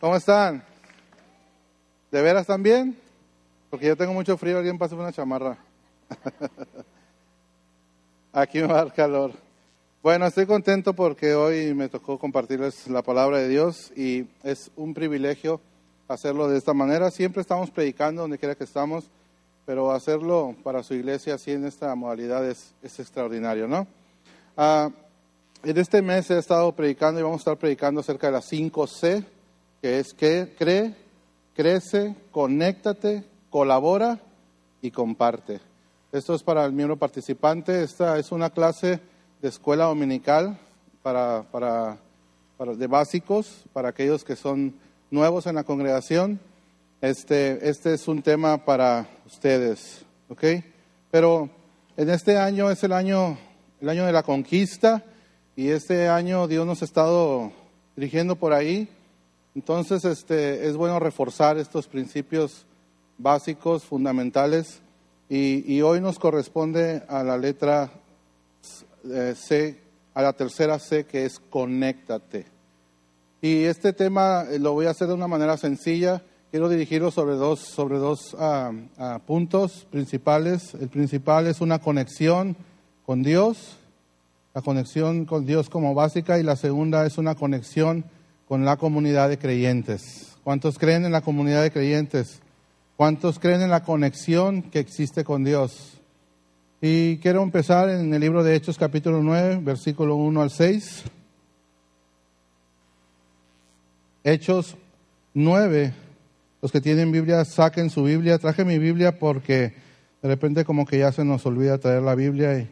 ¿Cómo están? ¿De veras también? Porque yo tengo mucho frío, alguien pasa una chamarra. Aquí me va dar calor. Bueno, estoy contento porque hoy me tocó compartirles la palabra de Dios y es un privilegio hacerlo de esta manera. Siempre estamos predicando donde quiera que estamos, pero hacerlo para su iglesia así en esta modalidad es, extraordinario, ¿no? Ah, en este mes he estado predicando y vamos a estar predicando acerca de las 5C, que es que cree, crece, conéctate, colabora y comparte. Esto es para el miembro participante. Esta es una clase de escuela dominical para, para, para de básicos, para aquellos que son nuevos en la congregación. Este, este es un tema para ustedes, ¿ok? Pero en este año es el año, el año de la conquista y este año Dios nos ha estado dirigiendo por ahí entonces, este, es bueno reforzar estos principios básicos, fundamentales, y, hoy nos corresponde a la letra eh, C, a la tercera C, que es conéctate. Y este tema eh, lo voy a hacer de una manera sencilla. Quiero dirigirlo sobre dos, sobre dos ah, ah, puntos principales. El principal es una conexión con Dios, la conexión con Dios como básica, y la segunda es una conexión con la comunidad de creyentes. ¿Cuántos creen en la comunidad de creyentes? ¿Cuántos creen en la conexión que existe con Dios? Y quiero empezar en el libro de Hechos capítulo 9, versículo 1 al 6. Hechos 9. Los que tienen Biblia, saquen su Biblia. Traje mi Biblia porque de repente como que ya se nos olvida traer la Biblia.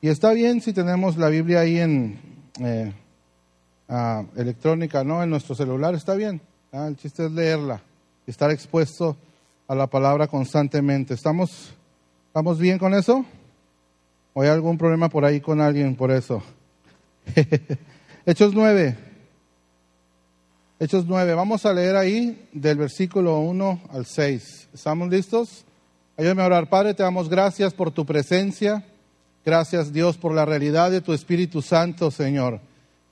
Y, está bien si tenemos la Biblia ahí en... Eh, electrónica, ¿no? En nuestro celular está bien. El chiste es leerla estar expuesto a la palabra constantemente. ¿Estamos, ¿Estamos bien con eso? ¿O hay algún problema por ahí con alguien por eso? Hechos 9. Hechos 9. Vamos a leer ahí del versículo 1 al 6. ¿Estamos listos? Ayúdame a orar. Padre, te damos gracias por tu presencia. Gracias Dios por la realidad de tu Espíritu Santo, Señor.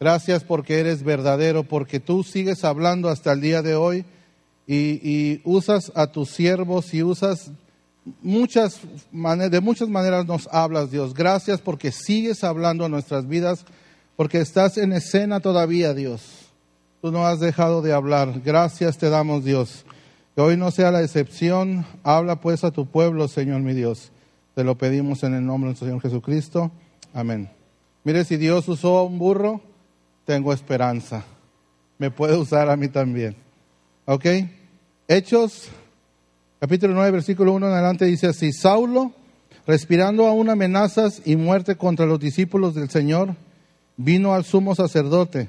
Gracias porque eres verdadero, porque tú sigues hablando hasta el día de hoy y, usas a tus siervos y usas muchas de muchas maneras nos hablas, Dios. Gracias porque sigues hablando en nuestras vidas, porque estás en escena todavía, Dios. Tú no has dejado de hablar. Gracias te damos, Dios. Que hoy no sea la excepción. Habla pues a tu pueblo, Señor mi Dios. Te lo pedimos en el nombre del Señor Jesucristo. Amén. Mire, si Dios usó a un burro, tengo esperanza. Me puede usar a mí también. ¿Ok? Hechos, capítulo 9, versículo 1 en adelante dice así, Saulo, respirando aún amenazas y muerte contra los discípulos del Señor, vino al sumo sacerdote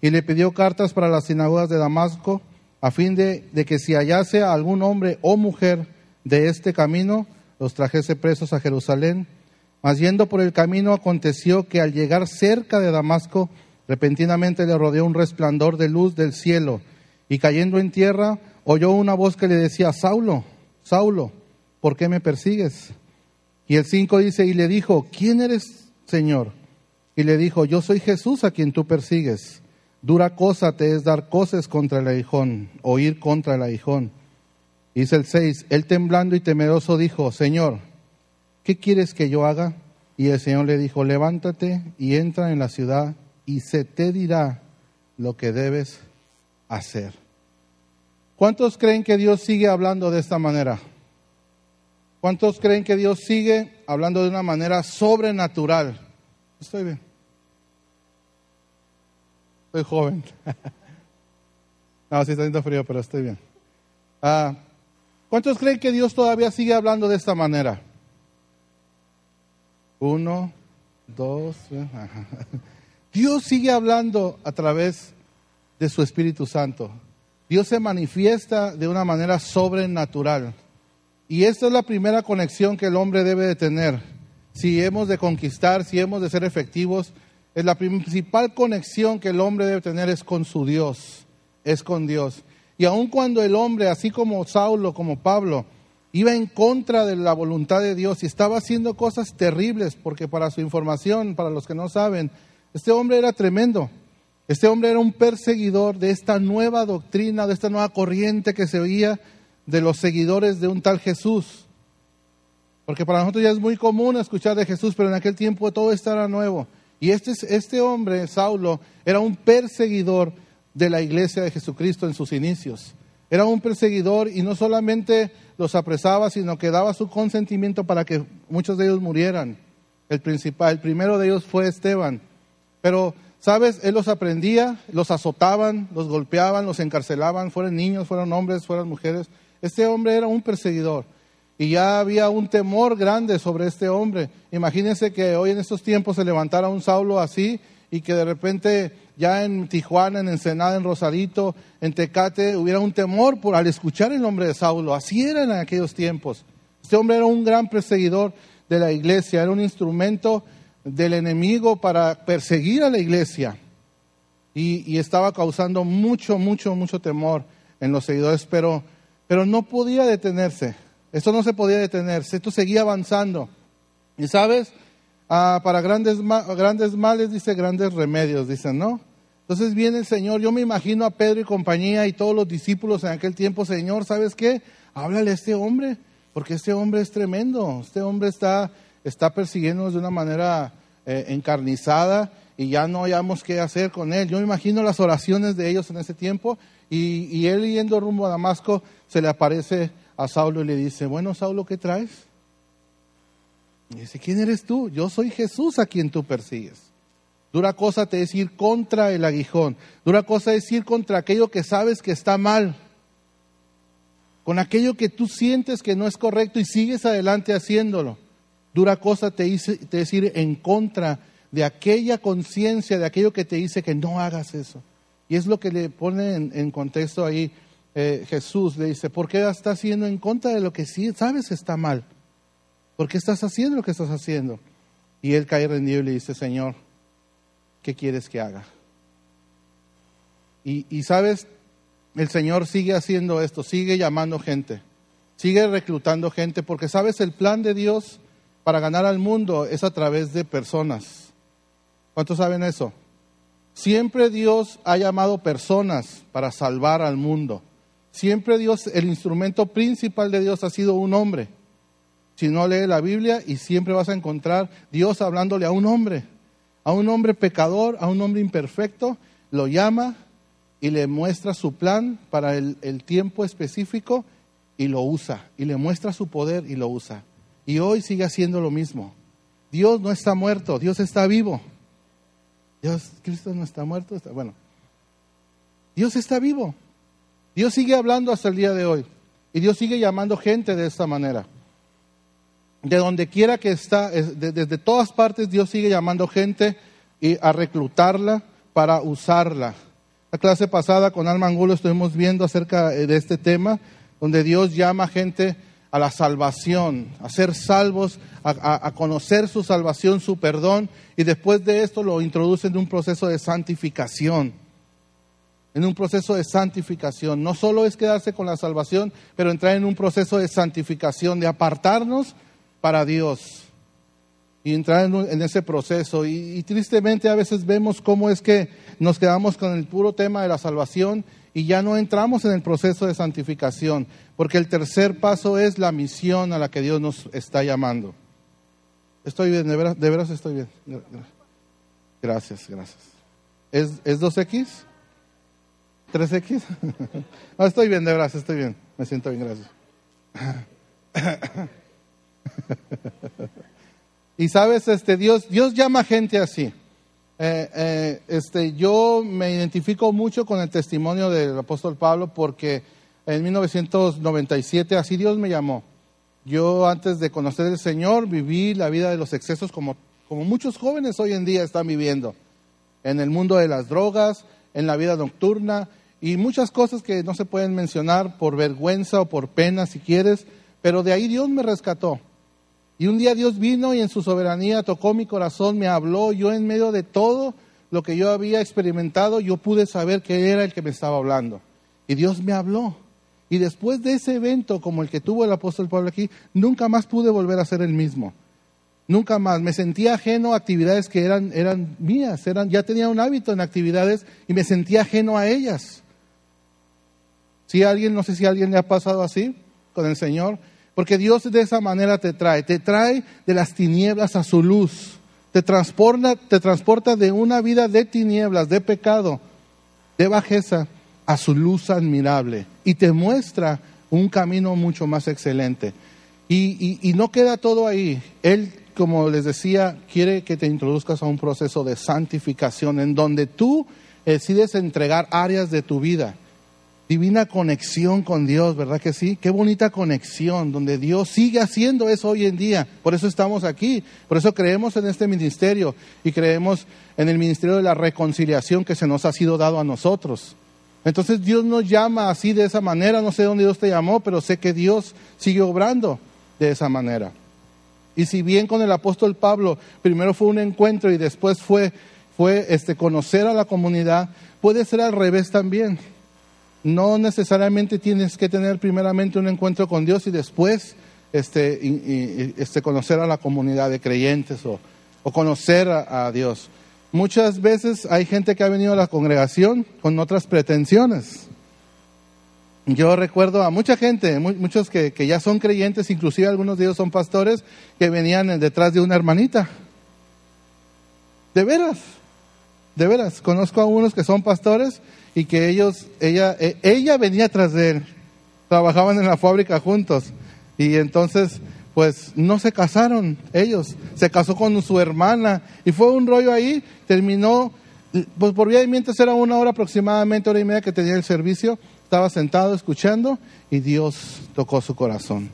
y le pidió cartas para las sinagogas de Damasco, a fin de, de que si hallase a algún hombre o mujer de este camino, los trajese presos a Jerusalén. Mas yendo por el camino aconteció que al llegar cerca de Damasco, Repentinamente le rodeó un resplandor de luz del cielo y cayendo en tierra oyó una voz que le decía, Saulo, Saulo, ¿por qué me persigues? Y el 5 dice, y le dijo, ¿quién eres, Señor? Y le dijo, yo soy Jesús a quien tú persigues. Dura cosa te es dar cosas contra el aguijón, o ir contra el aguijón. Dice el 6, él temblando y temeroso dijo, Señor, ¿qué quieres que yo haga? Y el Señor le dijo, levántate y entra en la ciudad y se te dirá lo que debes hacer. ¿Cuántos creen que Dios sigue hablando de esta manera? ¿Cuántos creen que Dios sigue hablando de una manera sobrenatural? Estoy bien. Estoy joven. no, sí está haciendo frío, pero estoy bien. Ah, ¿Cuántos creen que Dios todavía sigue hablando de esta manera? Uno, dos. Dios sigue hablando a través de su Espíritu Santo. Dios se manifiesta de una manera sobrenatural. Y esta es la primera conexión que el hombre debe de tener. Si hemos de conquistar, si hemos de ser efectivos, es la principal conexión que el hombre debe tener es con su Dios, es con Dios. Y aun cuando el hombre, así como Saulo, como Pablo, iba en contra de la voluntad de Dios y estaba haciendo cosas terribles, porque para su información, para los que no saben, este hombre era tremendo. Este hombre era un perseguidor de esta nueva doctrina, de esta nueva corriente que se oía de los seguidores de un tal Jesús. Porque para nosotros ya es muy común escuchar de Jesús, pero en aquel tiempo todo esto era nuevo. Y este, este hombre, Saulo, era un perseguidor de la iglesia de Jesucristo en sus inicios. Era un perseguidor y no solamente los apresaba, sino que daba su consentimiento para que muchos de ellos murieran. El principal, el primero de ellos fue Esteban. Pero, ¿sabes? Él los aprendía, los azotaban, los golpeaban, los encarcelaban, fueran niños, fueran hombres, fueran mujeres. Este hombre era un perseguidor y ya había un temor grande sobre este hombre. Imagínense que hoy en estos tiempos se levantara un Saulo así y que de repente ya en Tijuana, en Ensenada, en Rosarito, en Tecate, hubiera un temor por al escuchar el nombre de Saulo. Así era en aquellos tiempos. Este hombre era un gran perseguidor de la iglesia, era un instrumento del enemigo para perseguir a la iglesia. Y, y estaba causando mucho, mucho, mucho temor en los seguidores, pero, pero no podía detenerse. Esto no se podía detenerse, esto seguía avanzando. Y sabes, ah, para grandes, grandes males dice grandes remedios, dicen, ¿no? Entonces viene el Señor, yo me imagino a Pedro y compañía y todos los discípulos en aquel tiempo, Señor, ¿sabes qué? Háblale a este hombre, porque este hombre es tremendo, este hombre está, está persiguiéndonos de una manera eh, encarnizada y ya no hayamos qué hacer con él. Yo me imagino las oraciones de ellos en ese tiempo y, y él yendo rumbo a Damasco se le aparece a Saulo y le dice, bueno, Saulo, ¿qué traes? Y dice, ¿quién eres tú? Yo soy Jesús a quien tú persigues. Dura cosa te es ir contra el aguijón. Dura cosa es ir contra aquello que sabes que está mal. Con aquello que tú sientes que no es correcto y sigues adelante haciéndolo. Dura cosa te, es ir en contra de aquella conciencia, de aquello que te dice que no hagas eso. Y es lo que le pone en contexto ahí eh, Jesús le dice, ¿por qué estás haciendo en contra de lo que sí sabes está mal? ¿Por qué estás haciendo lo que estás haciendo? Y él cae rendido y le dice, Señor, ¿qué quieres que haga? Y sabes, el Señor sigue haciendo esto, sigue llamando gente, sigue reclutando gente, porque sabes, el plan de Dios para ganar al mundo es a través de personas. ¿Cuántos saben eso? Siempre Dios ha llamado personas para salvar al mundo. Siempre Dios, el instrumento principal de Dios ha sido un hombre. Si no lee la Biblia y siempre vas a encontrar Dios hablándole a un hombre, a un hombre pecador, a un hombre imperfecto, lo llama y le muestra su plan para el, el tiempo específico y lo usa, y le muestra su poder y lo usa. Y hoy sigue haciendo lo mismo. Dios no está muerto, Dios está vivo. Dios, Cristo no está muerto, está, bueno. Dios está vivo. Dios sigue hablando hasta el día de hoy. Y Dios sigue llamando gente de esta manera. De donde quiera que está, desde todas partes, Dios sigue llamando gente y a reclutarla para usarla. La clase pasada con Alma Angulo estuvimos viendo acerca de este tema, donde Dios llama gente a la salvación, a ser salvos, a, a, conocer su salvación, su perdón, y después de esto lo introduce en un proceso de santificación en un proceso de santificación. No solo es quedarse con la salvación, pero entrar en un proceso de santificación, de apartarnos para Dios y entrar en, ese proceso. Y, tristemente a veces vemos cómo es que nos quedamos con el puro tema de la salvación y ya no entramos en el proceso de santificación, porque el tercer paso es la misión a la que Dios nos está llamando. Estoy bien, de veras, de veras estoy bien. Gracias, gracias. ¿Es, es 2X? ¿3X? no, estoy bien, de verdad, estoy bien. Me siento bien, gracias. y sabes, este, Dios, Dios llama gente así. Eh, eh, este, yo me identifico mucho con el testimonio del apóstol Pablo porque en 1997 así Dios me llamó. Yo antes de conocer al Señor viví la vida de los excesos como, como muchos jóvenes hoy en día están viviendo. En el mundo de las drogas, en la vida nocturna, y muchas cosas que no se pueden mencionar por vergüenza o por pena si quieres, pero de ahí Dios me rescató. Y un día Dios vino y en su soberanía tocó mi corazón, me habló, yo en medio de todo lo que yo había experimentado, yo pude saber que era el que me estaba hablando. Y Dios me habló. Y después de ese evento como el que tuvo el apóstol Pablo aquí, nunca más pude volver a ser el mismo. Nunca más. Me sentía ajeno a actividades que eran, eran mías, eran, ya tenía un hábito en actividades y me sentía ajeno a ellas. Si alguien, no sé si a alguien le ha pasado así con el Señor, porque Dios de esa manera te trae, te trae de las tinieblas a su luz, te transporta, te transporta de una vida de tinieblas, de pecado, de bajeza, a su luz admirable y te muestra un camino mucho más excelente. Y, y, no queda todo ahí. Él, como les decía, quiere que te introduzcas a un proceso de santificación en donde tú decides entregar áreas de tu vida divina conexión con Dios, ¿verdad que sí? Qué bonita conexión, donde Dios sigue haciendo eso hoy en día. Por eso estamos aquí, por eso creemos en este ministerio y creemos en el ministerio de la reconciliación que se nos ha sido dado a nosotros. Entonces Dios nos llama así de esa manera, no sé dónde Dios te llamó, pero sé que Dios sigue obrando de esa manera. Y si bien con el apóstol Pablo primero fue un encuentro y después fue, fue este, conocer a la comunidad, puede ser al revés también no necesariamente tienes que tener primeramente un encuentro con Dios y después este, este conocer a la comunidad de creyentes o, conocer a, Dios. Muchas veces hay gente que ha venido a la congregación con otras pretensiones. Yo recuerdo a mucha gente, muchos que, que, ya son creyentes, inclusive algunos de ellos son pastores, que venían detrás de una hermanita. De veras, de veras. Conozco a unos que son pastores y que ellos, ella, e, ella venía tras de él, trabajaban en la fábrica juntos y entonces pues no se casaron ellos, se casó con su hermana y fue un rollo ahí, terminó, pues por vía de mientras era una hora aproximadamente, hora y media que tenía el servicio, estaba sentado escuchando y Dios tocó su corazón.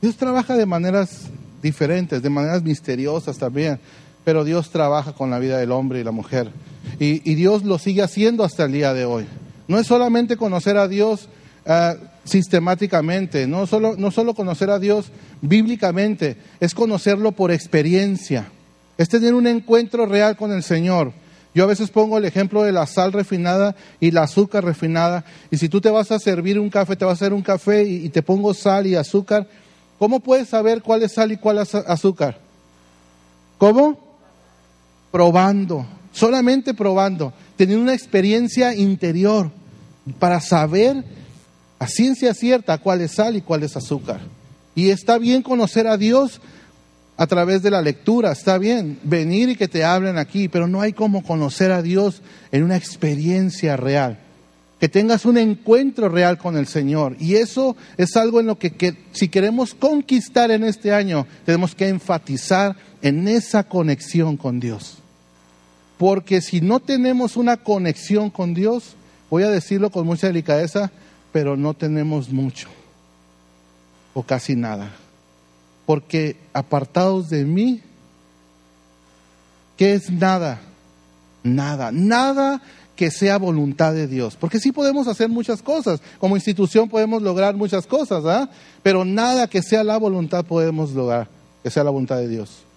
Dios trabaja de maneras diferentes, de maneras misteriosas también, pero Dios trabaja con la vida del hombre y la mujer. Y, Dios lo sigue haciendo hasta el día de hoy. No es solamente conocer a Dios ah, sistemáticamente, no solo, no solo conocer a Dios bíblicamente, es conocerlo por experiencia, es tener un encuentro real con el Señor. Yo a veces pongo el ejemplo de la sal refinada y la azúcar refinada. Y si tú te vas a servir un café, te vas a hacer un café y, y te pongo sal y azúcar, ¿cómo puedes saber cuál es sal y cuál es azúcar? ¿Cómo? Probando solamente probando, teniendo una experiencia interior para saber a ciencia cierta cuál es sal y cuál es azúcar. Y está bien conocer a Dios a través de la lectura, está bien venir y que te hablen aquí, pero no hay como conocer a Dios en una experiencia real. Que tengas un encuentro real con el Señor. Y eso es algo en lo que, que si queremos conquistar en este año, tenemos que enfatizar en esa conexión con Dios. Porque si no tenemos una conexión con Dios, voy a decirlo con mucha delicadeza, pero no tenemos mucho o casi nada. Porque apartados de mí, ¿qué es nada? Nada, nada que sea voluntad de Dios. Porque sí podemos hacer muchas cosas, como institución podemos lograr muchas cosas, ¿ah? pero nada que sea la voluntad podemos lograr, que sea la voluntad de Dios.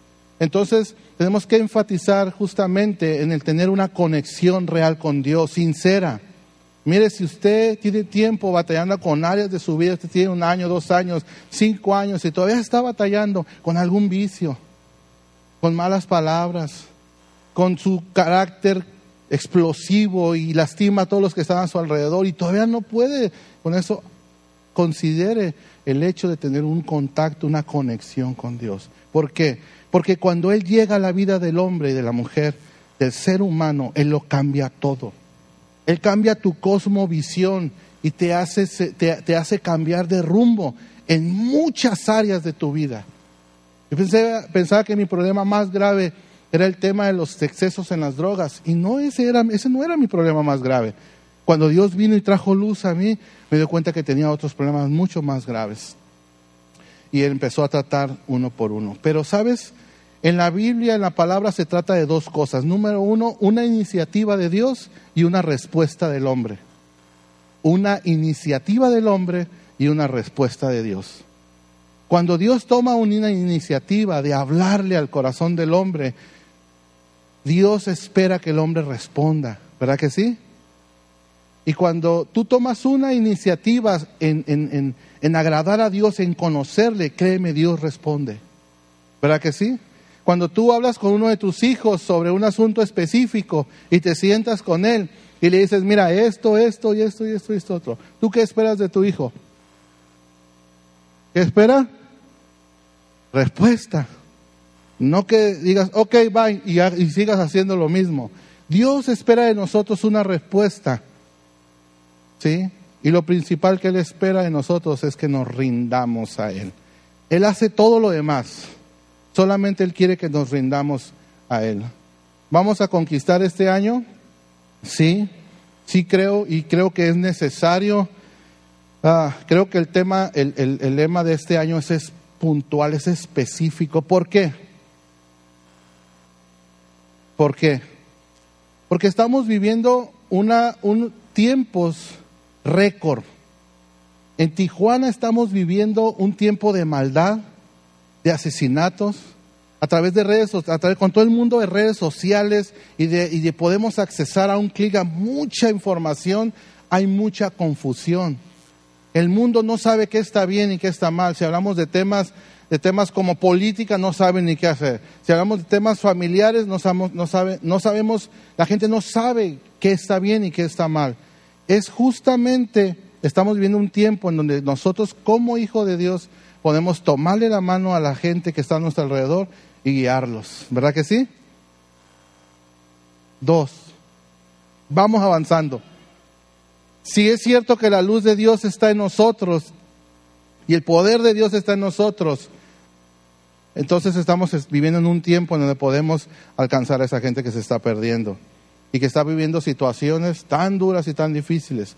Entonces, tenemos que enfatizar justamente en el tener una conexión real con Dios, sincera. Mire, si usted tiene tiempo batallando con áreas de su vida, usted tiene un año, dos años, cinco años y todavía está batallando con algún vicio, con malas palabras, con su carácter explosivo y lastima a todos los que están a su alrededor y todavía no puede, con eso considere el hecho de tener un contacto, una conexión con Dios. ¿Por qué? Porque cuando Él llega a la vida del hombre y de la mujer, del ser humano, Él lo cambia todo. Él cambia tu cosmovisión y te hace, te, hace cambiar de rumbo en muchas áreas de tu vida. Yo pensaba que mi problema más grave era el tema de los excesos en las drogas y no ese, era, ese no era mi problema más grave. Cuando Dios vino y trajo luz a mí, me dio cuenta que tenía otros problemas mucho más graves. Y Él empezó a tratar uno por uno. Pero, ¿sabes? En la Biblia, en la palabra, se trata de dos cosas. Número uno, una iniciativa de Dios y una respuesta del hombre. Una iniciativa del hombre y una respuesta de Dios. Cuando Dios toma una iniciativa de hablarle al corazón del hombre, Dios espera que el hombre responda, ¿verdad que sí? Y cuando tú tomas una iniciativa en, en, en agradar a Dios, en conocerle, créeme, Dios responde. ¿Verdad que sí? Cuando tú hablas con uno de tus hijos sobre un asunto específico y te sientas con él y le dices, mira, esto, esto y esto y esto y esto otro. ¿Tú qué esperas de tu hijo? ¿Qué espera? Respuesta. No que digas, ok, bye, y, sigas haciendo lo mismo. Dios espera de nosotros una respuesta. ¿Sí? Y lo principal que Él espera de nosotros es que nos rindamos a Él. Él hace todo lo demás. Solamente Él quiere que nos rindamos a Él. ¿Vamos a conquistar este año? Sí, sí creo y creo que es necesario. Ah, creo que el tema, el, el, lema de este año es, puntual, es específico. ¿Por qué? ¿Por qué? Porque estamos viviendo una, un tiempos récord. En Tijuana estamos viviendo un tiempo de maldad, de asesinatos, a través de redes, a través, con todo el mundo de redes sociales y de, y de podemos accesar a un clic a mucha información, hay mucha confusión. El mundo no sabe qué está bien y qué está mal. Si hablamos de temas, de temas como política, no saben ni qué hacer. Si hablamos de temas familiares, no, sabemos, no, sabe, no sabemos, la gente no sabe qué está bien y qué está mal es justamente, estamos viviendo un tiempo en donde nosotros como hijo de Dios podemos tomarle la mano a la gente que está a nuestro alrededor y guiarlos. ¿Verdad que sí? Dos, vamos avanzando. Si es cierto que la luz de Dios está en nosotros y el poder de Dios está en nosotros, entonces estamos viviendo en un tiempo en donde podemos alcanzar a esa gente que se está perdiendo y que está viviendo situaciones tan duras y tan difíciles,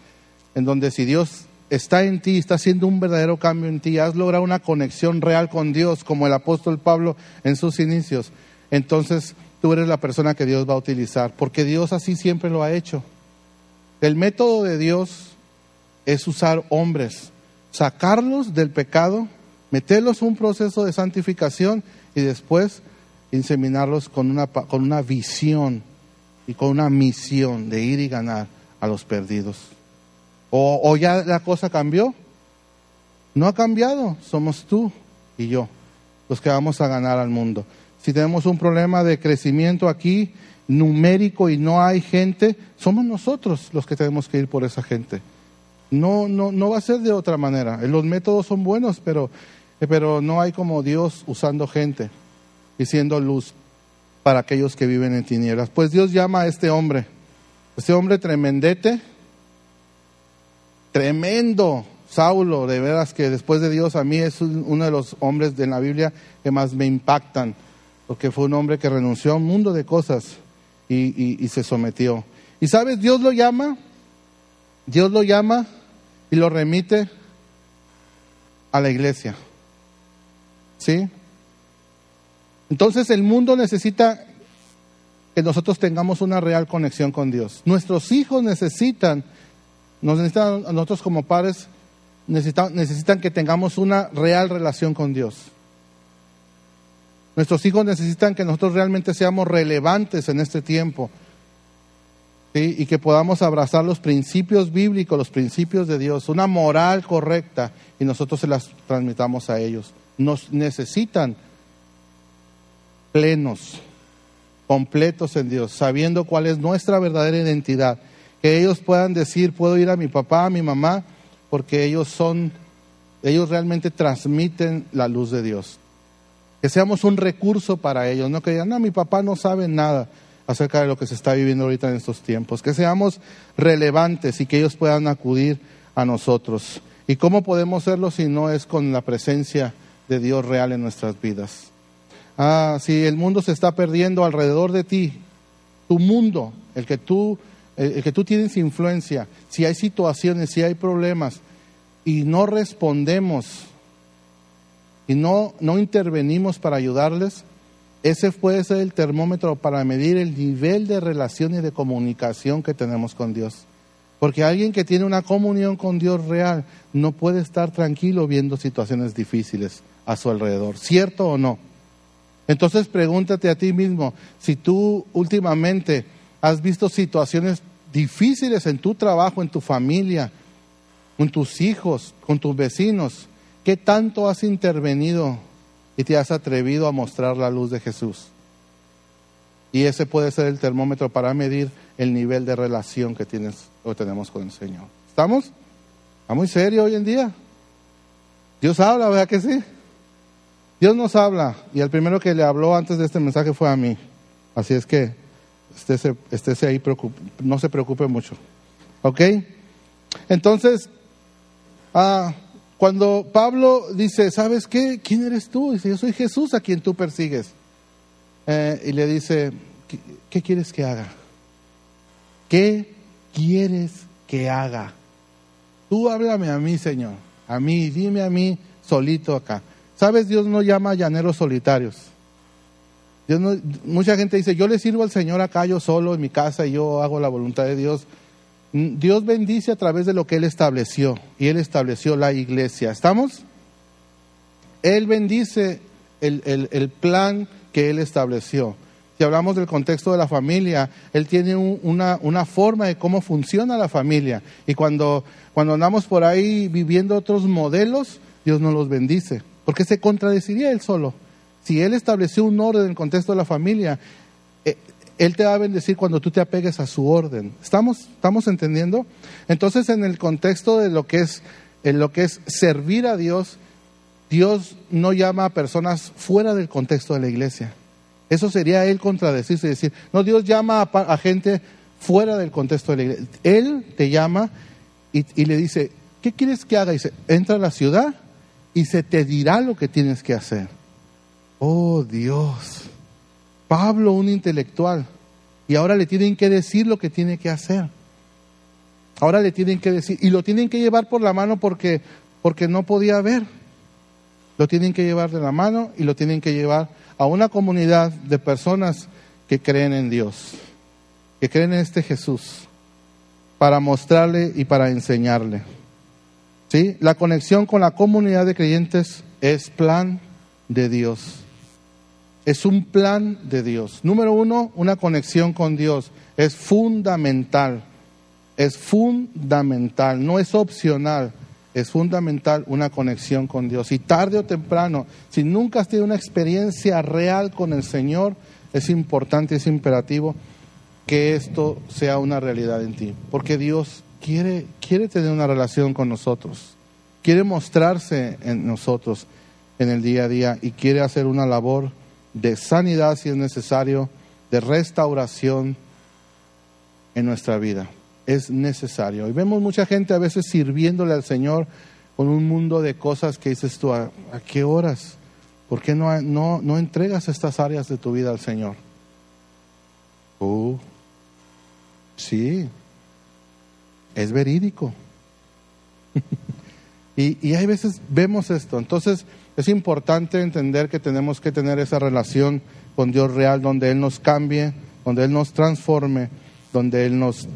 en donde si Dios está en ti, está haciendo un verdadero cambio en ti, has logrado una conexión real con Dios, como el apóstol Pablo en sus inicios, entonces tú eres la persona que Dios va a utilizar, porque Dios así siempre lo ha hecho. El método de Dios es usar hombres, sacarlos del pecado, meterlos en un proceso de santificación y después inseminarlos con una, con una visión y con una misión de ir y ganar a los perdidos. ¿O, ya la cosa cambió? No ha cambiado, somos tú y yo los que vamos a ganar al mundo. Si tenemos un problema de crecimiento aquí, numérico y no hay gente, somos nosotros los que tenemos que ir por esa gente. No, no, no va a ser de otra manera. Los métodos son buenos, pero, pero no hay como Dios usando gente y siendo luz para aquellos que viven en tinieblas. Pues Dios llama a este hombre, este hombre tremendete, tremendo, Saulo, de veras que después de Dios a mí es uno de los hombres de la Biblia que más me impactan, porque fue un hombre que renunció a un mundo de cosas y, y se sometió. Y sabes, Dios lo llama, Dios lo llama y lo remite a la iglesia. ¿Sí? Entonces el mundo necesita que nosotros tengamos una real conexión con Dios. Nuestros hijos necesitan, nos necesitan, nosotros como padres, necesitan, necesitan que tengamos una real relación con Dios. Nuestros hijos necesitan que nosotros realmente seamos relevantes en este tiempo. Y que podamos abrazar los principios bíblicos, los principios de Dios, una moral correcta, y nosotros se las transmitamos a ellos. Nos necesitan plenos, completos en Dios, sabiendo cuál es nuestra verdadera identidad. Que ellos puedan decir, puedo ir a mi papá, a mi mamá, porque ellos son, ellos realmente transmiten la luz de Dios. Que seamos un recurso para ellos, no que digan, no, mi papá no sabe nada acerca de lo que se está viviendo ahorita en estos tiempos. Que seamos relevantes y que ellos puedan acudir a nosotros. ¿Y cómo podemos serlo si no es con la presencia de Dios real en nuestras vidas? Ah, si el mundo se está perdiendo alrededor de ti, tu mundo, el que tú, el, que tú tienes influencia, si hay situaciones, si hay problemas y no respondemos y no, no intervenimos para ayudarles, ese puede ser el termómetro para medir el nivel de relación y de comunicación que tenemos con Dios. Porque alguien que tiene una comunión con Dios real no puede estar tranquilo viendo situaciones difíciles a su alrededor, ¿cierto o no? Entonces pregúntate a ti mismo, si tú últimamente has visto situaciones difíciles en tu trabajo, en tu familia, con tus hijos, con tus vecinos, ¿qué tanto has intervenido y te has atrevido a mostrar la luz de Jesús. Y ese puede ser el termómetro para medir el nivel de relación que tienes o tenemos con el Señor. ¿Estamos? Está muy serio hoy en día. Dios habla, ¿verdad que sí? Dios nos habla y el primero que le habló antes de este mensaje fue a mí. Así es que estése, estése ahí, no se preocupe mucho. ¿Ok? Entonces, ah, cuando Pablo dice, ¿sabes qué? ¿Quién eres tú? Dice, yo soy Jesús a quien tú persigues. Eh, y le dice, ¿qué, quieres que haga? ¿Qué quieres que haga? Tú háblame a mí, Señor. A mí, dime a mí solito acá. ¿Sabes? Dios no llama llaneros solitarios. Mucha gente dice, yo le sirvo al Señor acá yo solo en mi casa y yo hago la voluntad de Dios. Dios bendice a través de lo que Él estableció y Él estableció la iglesia. ¿Estamos? Él bendice el, el, plan que Él estableció. Si hablamos del contexto de la familia, Él tiene una, una, forma de cómo funciona la familia. Y cuando, cuando andamos por ahí viviendo otros modelos, Dios no los bendice. Porque se contradeciría Él solo. Si Él estableció un orden en el contexto de la familia, él te va a bendecir cuando tú te apegues a su orden. ¿Estamos, estamos entendiendo? Entonces, en el contexto de lo que es, en lo que es servir a Dios, Dios no llama a personas fuera del contexto de la iglesia. Eso sería Él contradecirse y decir, no, Dios llama a, gente fuera del contexto de la iglesia. Él te llama y, y le dice, ¿qué quieres que haga? Y dice, entra a la ciudad y se te dirá lo que tienes que hacer. Oh Dios. Pablo, un intelectual, y ahora le tienen que decir lo que tiene que hacer. Ahora le tienen que decir, y lo tienen que llevar por la mano porque, porque no podía ver. Lo tienen que llevar de la mano y lo tienen que llevar a una comunidad de personas que creen en Dios, que creen en este Jesús, para mostrarle y para enseñarle. ¿Sí? La conexión con la comunidad de creyentes es plan de Dios es un plan de Dios. Número uno, una conexión con Dios. Es fundamental. Es fundamental. No es opcional. Es fundamental una conexión con Dios. Y tarde o temprano, si nunca has tenido una experiencia real con el Señor, es importante, es imperativo que esto sea una realidad en ti. Porque Dios quiere, quiere tener una relación con nosotros. Quiere mostrarse en nosotros en el día a día y quiere hacer una labor de sanidad si es necesario, de restauración en nuestra vida. Es necesario. Y vemos mucha gente a veces sirviéndole al Señor con un mundo de cosas que dices tú, ¿a, qué horas? ¿Por qué no, no, no, entregas estas áreas de tu vida al Señor? Oh, sí, es verídico. y, y hay veces vemos esto. Entonces, es importante entender que tenemos que tener esa relación con Dios real, donde Él nos cambie, donde Él nos transforme, donde Él nos,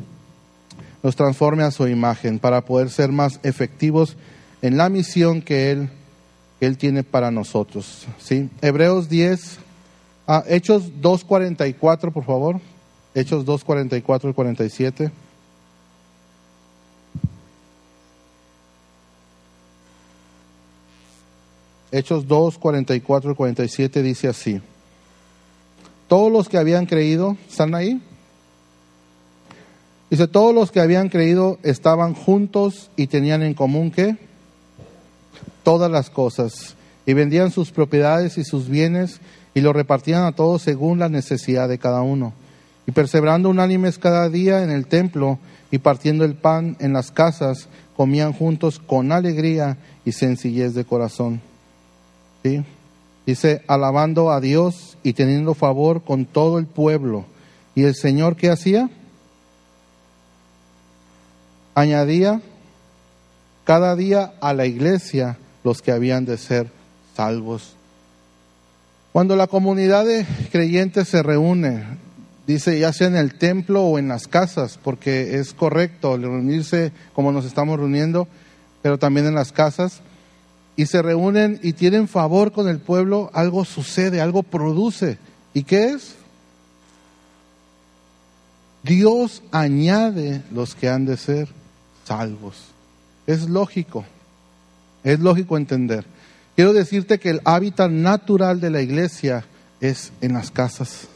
nos transforme a su imagen, para poder ser más efectivos en la misión que Él, él tiene para nosotros. ¿sí? Hebreos 10, ah, Hechos 2.44, por favor. Hechos 2.44 y 47. Hechos 2, 44 y 47 dice así. Todos los que habían creído, ¿están ahí? Dice, todos los que habían creído estaban juntos y tenían en común que todas las cosas y vendían sus propiedades y sus bienes y lo repartían a todos según la necesidad de cada uno. Y perseverando unánimes cada día en el templo y partiendo el pan en las casas, comían juntos con alegría y sencillez de corazón ¿sí? Dice, alabando a Dios y teniendo favor con todo el pueblo. ¿Y el Señor qué hacía? Añadía cada día a la iglesia los que habían de ser salvos. Cuando la comunidad de creyentes se reúne, dice ya sea en el templo o en las casas, porque es correcto reunirse como nos estamos reuniendo, pero también en las casas, y se reúnen y tienen favor con el pueblo, algo sucede, algo produce. ¿Y qué es? Dios añade los que han de ser salvos. Es lógico, es lógico entender. quiero decirte que el hábitat natural de la iglesia es en las casas.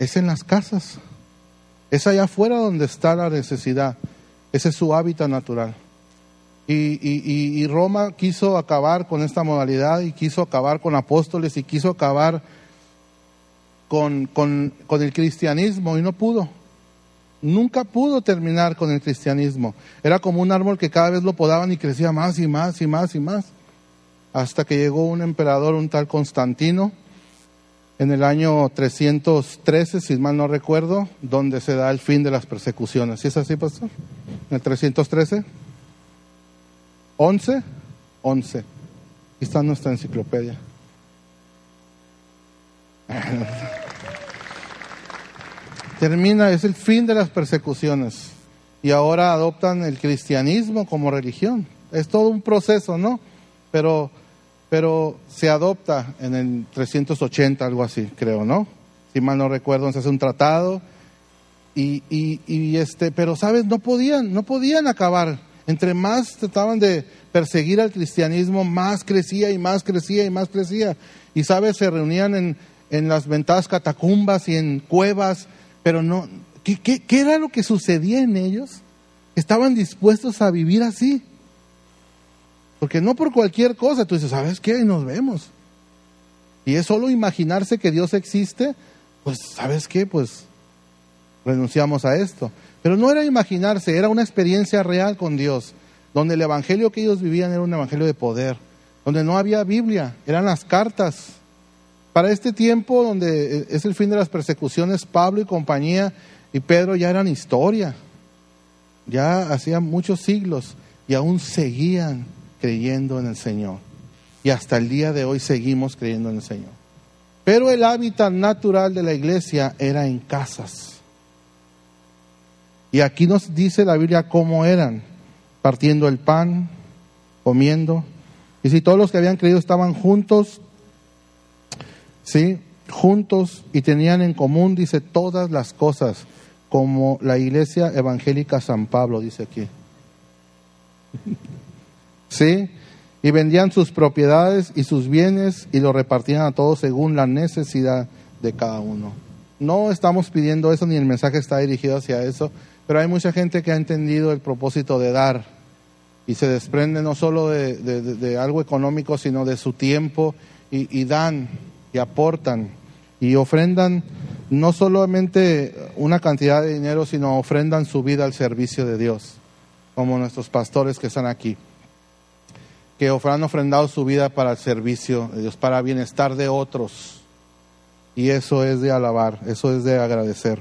Es en las casas. Es allá afuera donde está la necesidad. Ese es su hábitat natural. Y, Roma quiso acabar con esta modalidad y quiso acabar con apóstoles y quiso acabar con, con, el cristianismo y no pudo. Nunca pudo terminar con el cristianismo. Era como un árbol que cada vez lo podaban y crecía más y más y más y más. Hasta que llegó un emperador, un tal Constantino, en el año 313, si mal no recuerdo, donde se da el fin de las persecuciones. ¿Sí es así, pastor? En el 313. 11, 11. Aquí está nuestra enciclopedia. Termina, es el fin de las persecuciones. Y ahora adoptan el cristianismo como religión. Es todo un proceso, ¿no? Pero, pero se adopta en el 380, algo así, creo, ¿no? Si mal no recuerdo, se hace un tratado. Y, y este, pero sabes, no podían, no podían acabar entre más trataban de perseguir al cristianismo, más crecía y más crecía y más crecía. Y sabes, se reunían en, en las ventadas catacumbas y en cuevas, pero no. ¿qué, qué, era lo que sucedía en ellos? Estaban dispuestos a vivir así. Porque no por cualquier cosa, tú dices, ¿sabes qué? Y nos vemos. Y es solo imaginarse que Dios existe, pues, ¿sabes qué? Pues renunciamos a esto. Pero no era imaginarse, era una experiencia real con Dios, donde el evangelio que ellos vivían era un evangelio de poder, donde no había Biblia, eran las cartas. Para este tiempo, donde es el fin de las persecuciones, Pablo y compañía y Pedro ya eran historia, ya hacían muchos siglos y aún seguían creyendo en el Señor. Y hasta el día de hoy seguimos creyendo en el Señor. Pero el hábitat natural de la iglesia era en casas y aquí nos dice la Biblia cómo eran, partiendo el pan, comiendo. Y si todos los que habían creído estaban juntos, ¿sí? Juntos y tenían en común, dice, todas las cosas, como la iglesia evangélica San Pablo, dice aquí. ¿Sí? Y vendían sus propiedades y sus bienes y lo repartían a todos según la necesidad de cada uno. No estamos pidiendo eso ni el mensaje está dirigido hacia eso, pero hay mucha gente que ha entendido el propósito de dar y se desprende no solo de, algo económico, sino de su tiempo y, dan y aportan y ofrendan no solamente una cantidad de dinero, sino ofrendan su vida al servicio de Dios, como nuestros pastores que están aquí, que han ofrendado su vida para el servicio de Dios, para bienestar de otros. Y eso es de alabar, eso es de agradecer.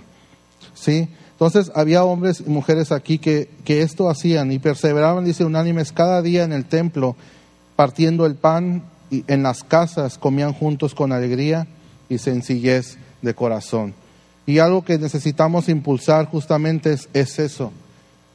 ¿Sí? Entonces había hombres y mujeres aquí que, que esto hacían y perseveraban, dice, unánimes cada día en el templo, partiendo el pan y en las casas, comían juntos con alegría y sencillez de corazón. Y algo que necesitamos impulsar justamente es, es eso.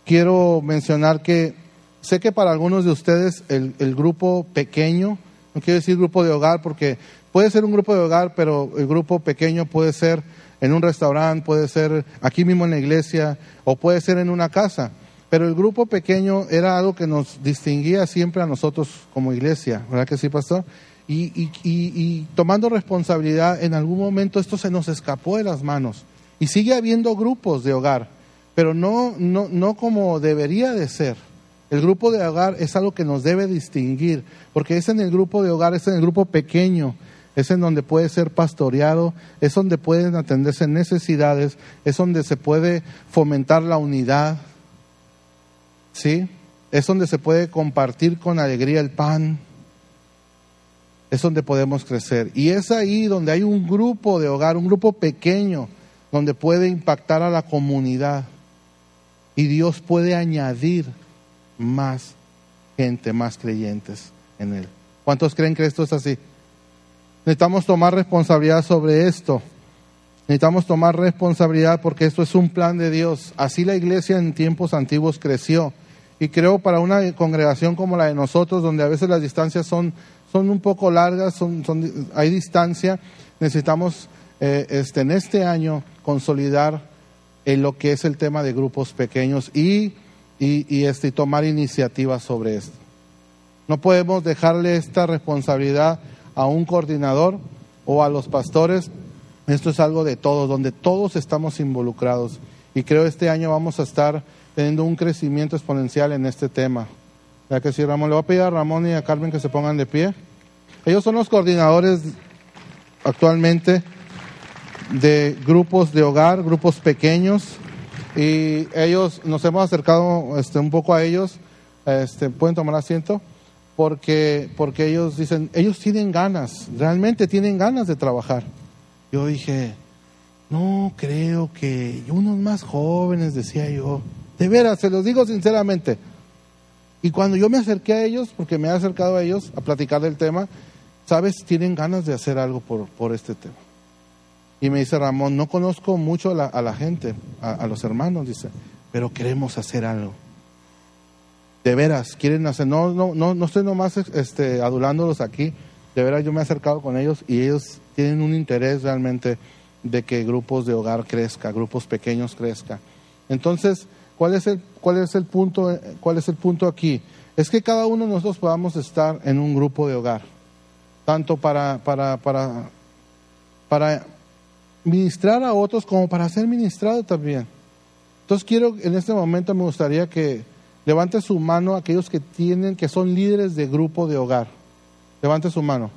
Quiero mencionar que sé que para algunos de ustedes el, el grupo pequeño, no quiero decir grupo de hogar porque puede ser un grupo de hogar, pero el grupo pequeño puede ser en un restaurante, puede ser aquí mismo en la iglesia o puede ser en una casa. Pero el grupo pequeño era algo que nos distinguía siempre a nosotros como iglesia, ¿verdad que sí, pastor? Y, y, tomando responsabilidad, en algún momento esto se nos escapó de las manos. Y sigue habiendo grupos de hogar, pero no, no, no como debería de ser. El grupo de hogar es algo que nos debe distinguir, porque es en el grupo de hogar, es en el grupo pequeño, es en donde puede ser pastoreado, es donde pueden atenderse necesidades, es donde se puede fomentar la unidad, ¿sí? Es donde se puede compartir con alegría el pan, es donde podemos crecer. Y es ahí donde hay un grupo de hogar, un grupo pequeño, donde puede impactar a la comunidad. Y Dios puede añadir más gente, más creyentes en Él. ¿Cuántos creen que esto es así? Necesitamos tomar responsabilidad sobre esto. Necesitamos tomar responsabilidad porque esto es un plan de Dios. Así la iglesia en tiempos antiguos creció. Y creo para una congregación como la de nosotros, donde a veces las distancias son, son un poco largas, son, hay distancia, necesitamos eh, este, en este año consolidar en lo que es el tema de grupos pequeños y, y, y este, tomar iniciativas sobre esto. No podemos dejarle esta responsabilidad a un coordinador o a los pastores. Esto es algo de todos, donde todos estamos involucrados. Y creo este año vamos a estar teniendo un crecimiento exponencial en este tema. Ya que sí, Ramón, le voy a pedir a Ramón y a Carmen que se pongan de pie. Ellos son los coordinadores actualmente de grupos de hogar, grupos pequeños, y ellos nos hemos acercado este, un poco a ellos. Este, Pueden tomar asiento porque porque ellos dicen ellos tienen ganas, realmente tienen ganas de trabajar. Yo dije no creo que unos más jóvenes decía yo, de veras se los digo sinceramente. Y cuando yo me acerqué a ellos, porque me he acercado a ellos a platicar del tema, sabes, tienen ganas de hacer algo por, por este tema. Y me dice Ramón, no conozco mucho a la, a la gente, a, a, los hermanos, dice, pero queremos hacer algo. De veras, quieren hacer, no, no, no, no estoy nomás este, adulándolos aquí, de veras yo me he acercado con ellos y ellos tienen un interés realmente de que grupos de hogar crezca, grupos pequeños crezca. Entonces, ¿cuál es el, cuál es el punto, cuál es el punto aquí? Es que cada uno de nosotros podamos estar en un grupo de hogar, tanto para, para, para, para ministrar a otros como para ser ministrado también. Entonces quiero, en este momento me gustaría que levante su mano aquellos que tienen, que son líderes de grupo de hogar. Levante su mano.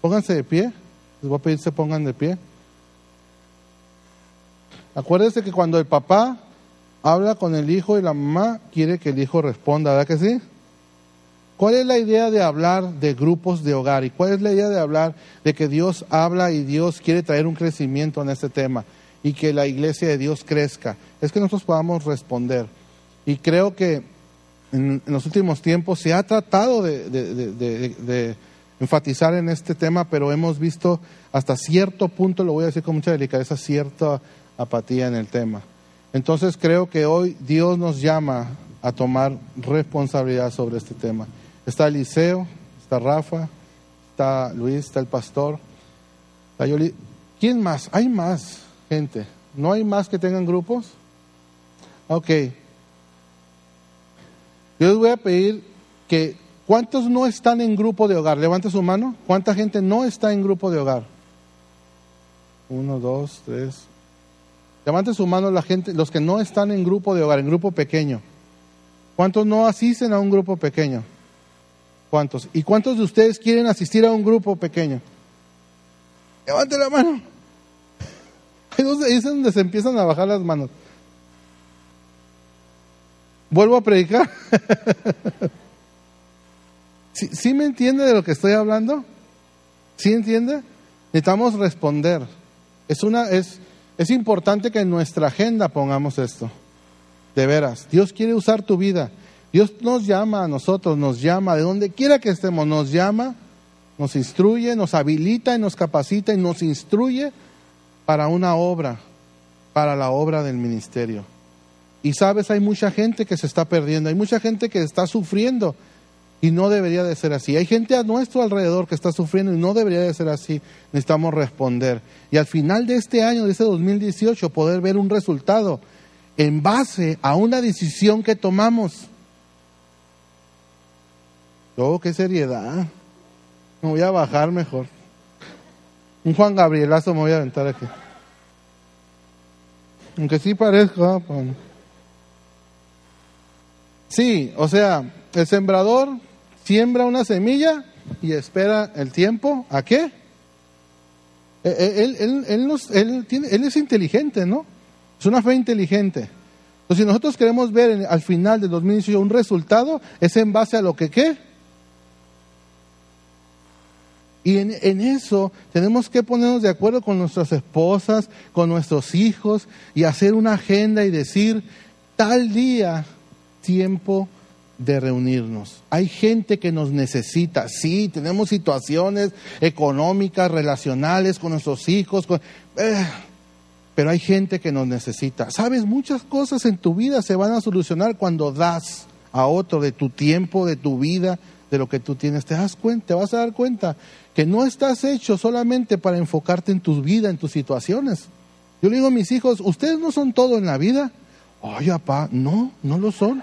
Pónganse de pie. Les voy a pedir que se pongan de pie. Acuérdense que cuando el papá habla con el hijo y la mamá, quiere que el hijo responda, ¿verdad que sí? ¿Cuál es la idea de hablar de grupos de hogar? ¿Y cuál es la idea de hablar de que Dios habla y Dios quiere traer un crecimiento en este tema y que la iglesia de Dios crezca? Es que nosotros podamos responder. Y creo que en, los últimos tiempos se ha tratado de, enfatizar en este tema, pero hemos visto hasta cierto punto, lo voy a decir con mucha delicadeza, cierta apatía en el tema. Entonces creo que hoy Dios nos llama a tomar responsabilidad sobre este tema. Está Eliseo, está Rafa, está Luis, está el pastor, está Yoli. ¿Quién más? Hay más gente. ¿No hay más que tengan grupos? Ok. Yo les voy a pedir que, ¿cuántos no están en grupo de hogar? Levante su mano. ¿Cuánta gente no está en grupo de hogar? Uno, dos, tres. Levante su mano la gente, los que no están en grupo de hogar, en grupo pequeño. ¿Cuántos no asisten a un grupo pequeño? ¿Cuántos? ¿Y cuántos de ustedes quieren asistir a un grupo pequeño? Levante la mano. Es donde se empiezan a bajar las manos. Vuelvo a predicar. ¿Sí, ¿Sí, me entiende de lo que estoy hablando? ¿Sí entiende? Necesitamos responder. Es, una, es, es importante que en nuestra agenda pongamos esto. De veras. Dios quiere usar tu vida. Dios nos llama a nosotros, nos llama de donde quiera que estemos, nos llama, nos instruye, nos habilita y nos capacita y nos instruye para una obra, para la obra del ministerio. Y sabes, hay mucha gente que se está perdiendo, hay mucha gente que está sufriendo y no debería de ser así. Hay gente a nuestro alrededor que está sufriendo y no debería de ser así. Necesitamos responder. Y al final de este año, de este 2018, poder ver un resultado en base a una decisión que tomamos. Oh, qué seriedad. Me voy a bajar mejor. Un Juan Gabrielazo me voy a aventar aquí. Aunque sí parezca. Sí, o sea, el sembrador siembra una semilla y espera el tiempo. ¿A qué? Él, él, él, nos, él, tiene, él es inteligente, ¿no? Es una fe inteligente. Entonces, si nosotros queremos ver en, al final del 2018 un resultado, es en base a lo que qué? Y en, eso tenemos que ponernos de acuerdo con nuestras esposas, con nuestros hijos y hacer una agenda y decir, tal día, tiempo de reunirnos. Hay gente que nos necesita, sí, tenemos situaciones económicas, relacionales con nuestros hijos, eh, pero hay gente que nos necesita. Sabes, muchas cosas en tu vida se van a solucionar cuando das a otro de tu tiempo, de tu vida, de lo que tú tienes. Te das cuenta, te vas a dar cuenta que no estás hecho solamente para enfocarte en tu vida, en tus situaciones. Yo le digo a mis hijos, ustedes no son todo en la vida. Oye, papá, no, no lo son.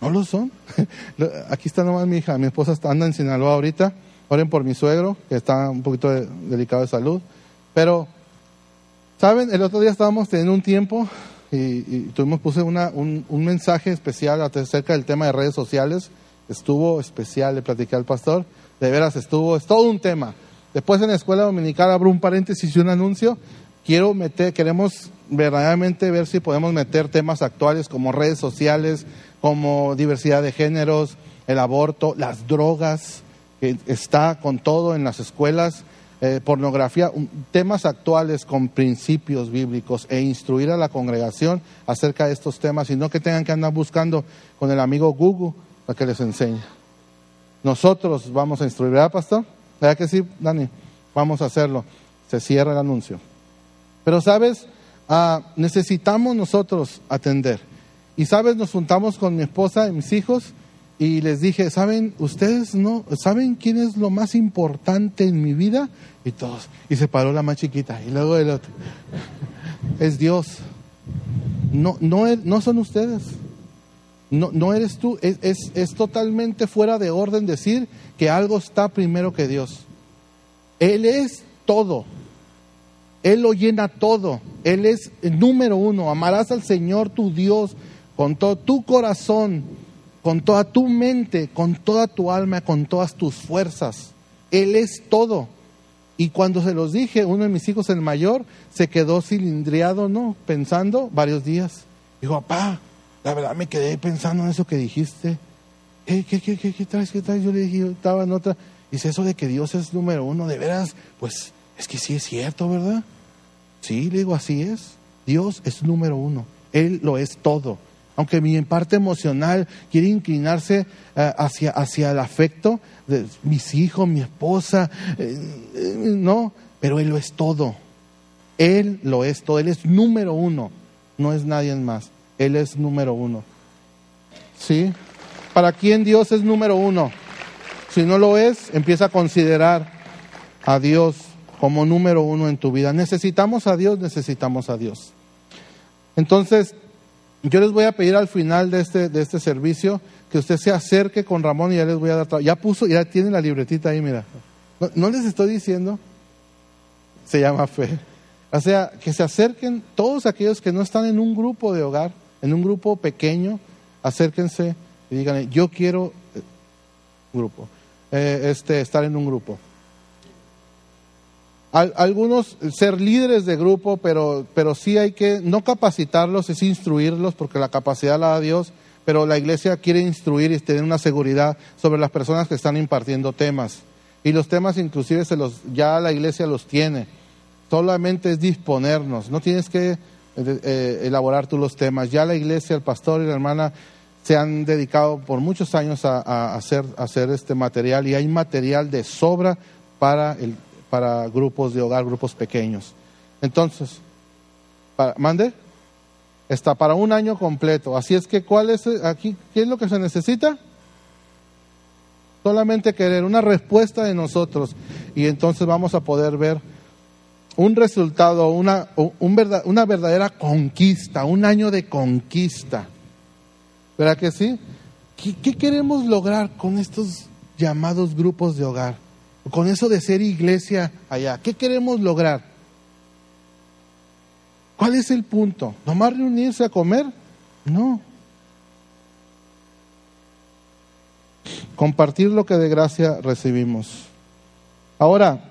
No lo son. Aquí está nomás mi hija, mi esposa está, anda en Sinaloa ahorita. Oren por mi suegro, que está un poquito delicado de salud. Pero, ¿saben? El otro día estábamos teniendo un tiempo y, tuvimos, puse una, un, un, mensaje especial acerca del tema de redes sociales. Estuvo especial, le platiqué al pastor. De veras, estuvo, es todo un tema. Después en la escuela dominical abro un paréntesis y un anuncio. Quiero meter, queremos verdaderamente ver si podemos meter temas actuales como redes sociales, como diversidad de géneros, el aborto, las drogas, que está con todo en las escuelas, eh, pornografía, temas actuales con principios bíblicos e instruir a la congregación acerca de estos temas y no que tengan que andar buscando con el amigo Google para que les enseñe. Nosotros vamos a instruir, ¿verdad, pastor? ¿Verdad que sí, Dani? Vamos a hacerlo. Se cierra el anuncio. Pero, ¿sabes? Ah, necesitamos nosotros atender. Y, ¿sabes? Nos juntamos con mi esposa y mis hijos y les dije, ¿saben? ¿Ustedes no saben quién es lo más importante en mi vida? Y todos. Y se paró la más chiquita y luego el otro. Es Dios. No, no, no son ustedes. No, no eres tú. Es, es, es totalmente fuera de orden decir que algo está primero que Dios. Él es todo. Él lo llena todo. Él es el número uno. Amarás al Señor tu Dios con todo tu corazón, con toda tu mente, con toda tu alma, con todas tus fuerzas. Él es todo. Y cuando se los dije, uno de mis hijos, el mayor, se quedó cilindriado, ¿no? Pensando varios días. Dijo, papá, la verdad me quedé pensando en eso que dijiste. ¿Qué, qué, qué, qué, qué traes? ¿Qué traes? Yo le dije, yo estaba en otra. Dice, eso de que Dios es número uno, de veras, pues es que sí es cierto, ¿verdad? Sí, le digo, así es. Dios es número uno. Él lo es todo. Aunque mi parte emocional quiere inclinarse uh, hacia, hacia el afecto de mis hijos, mi esposa, eh, eh, no, pero Él lo es todo. Él lo es todo. Él es número uno. No es nadie más. Él es número uno. ¿Sí? ¿Para quién Dios es número uno? Si no lo es, empieza a considerar a Dios como número uno en tu vida. Necesitamos a Dios, necesitamos a Dios. Entonces, yo les voy a pedir al final de este, de este servicio que usted se acerque con Ramón y ya les voy a dar. Ya puso, ya tiene la libretita ahí, mira. No, no les estoy diciendo, se llama fe. O sea, que se acerquen todos aquellos que no están en un grupo de hogar, en un grupo pequeño, acérquense y digan, yo quiero eh, grupo, eh, este, estar en un grupo. Al, algunos ser líderes de grupo, pero, pero sí hay que no capacitarlos, es instruirlos, porque la capacidad la da Dios, pero la iglesia quiere instruir y tener una seguridad sobre las personas que están impartiendo temas. Y los temas inclusive se los, ya la iglesia los tiene. Solamente es disponernos, no tienes que eh, eh, elaborar tú los temas. Ya la iglesia, el pastor y la hermana se han dedicado por muchos años a, hacer, a hacer este material y hay material de sobra para, el, para grupos de hogar, grupos pequeños. Entonces, para, ¿mande? Está para un año completo. Así es que, ¿cuál es aquí? ¿Qué es lo que se necesita? Solamente querer una respuesta de nosotros y entonces vamos a poder ver un resultado, una, una verdadera conquista, un año de conquista. ¿Verdad que sí? ¿Qué, ¿Qué, queremos lograr con estos llamados grupos de hogar? Con eso de ser iglesia allá. ¿Qué queremos lograr? ¿Cuál es el punto? ¿Nomás reunirse a comer? No. Compartir lo que de gracia recibimos. Ahora,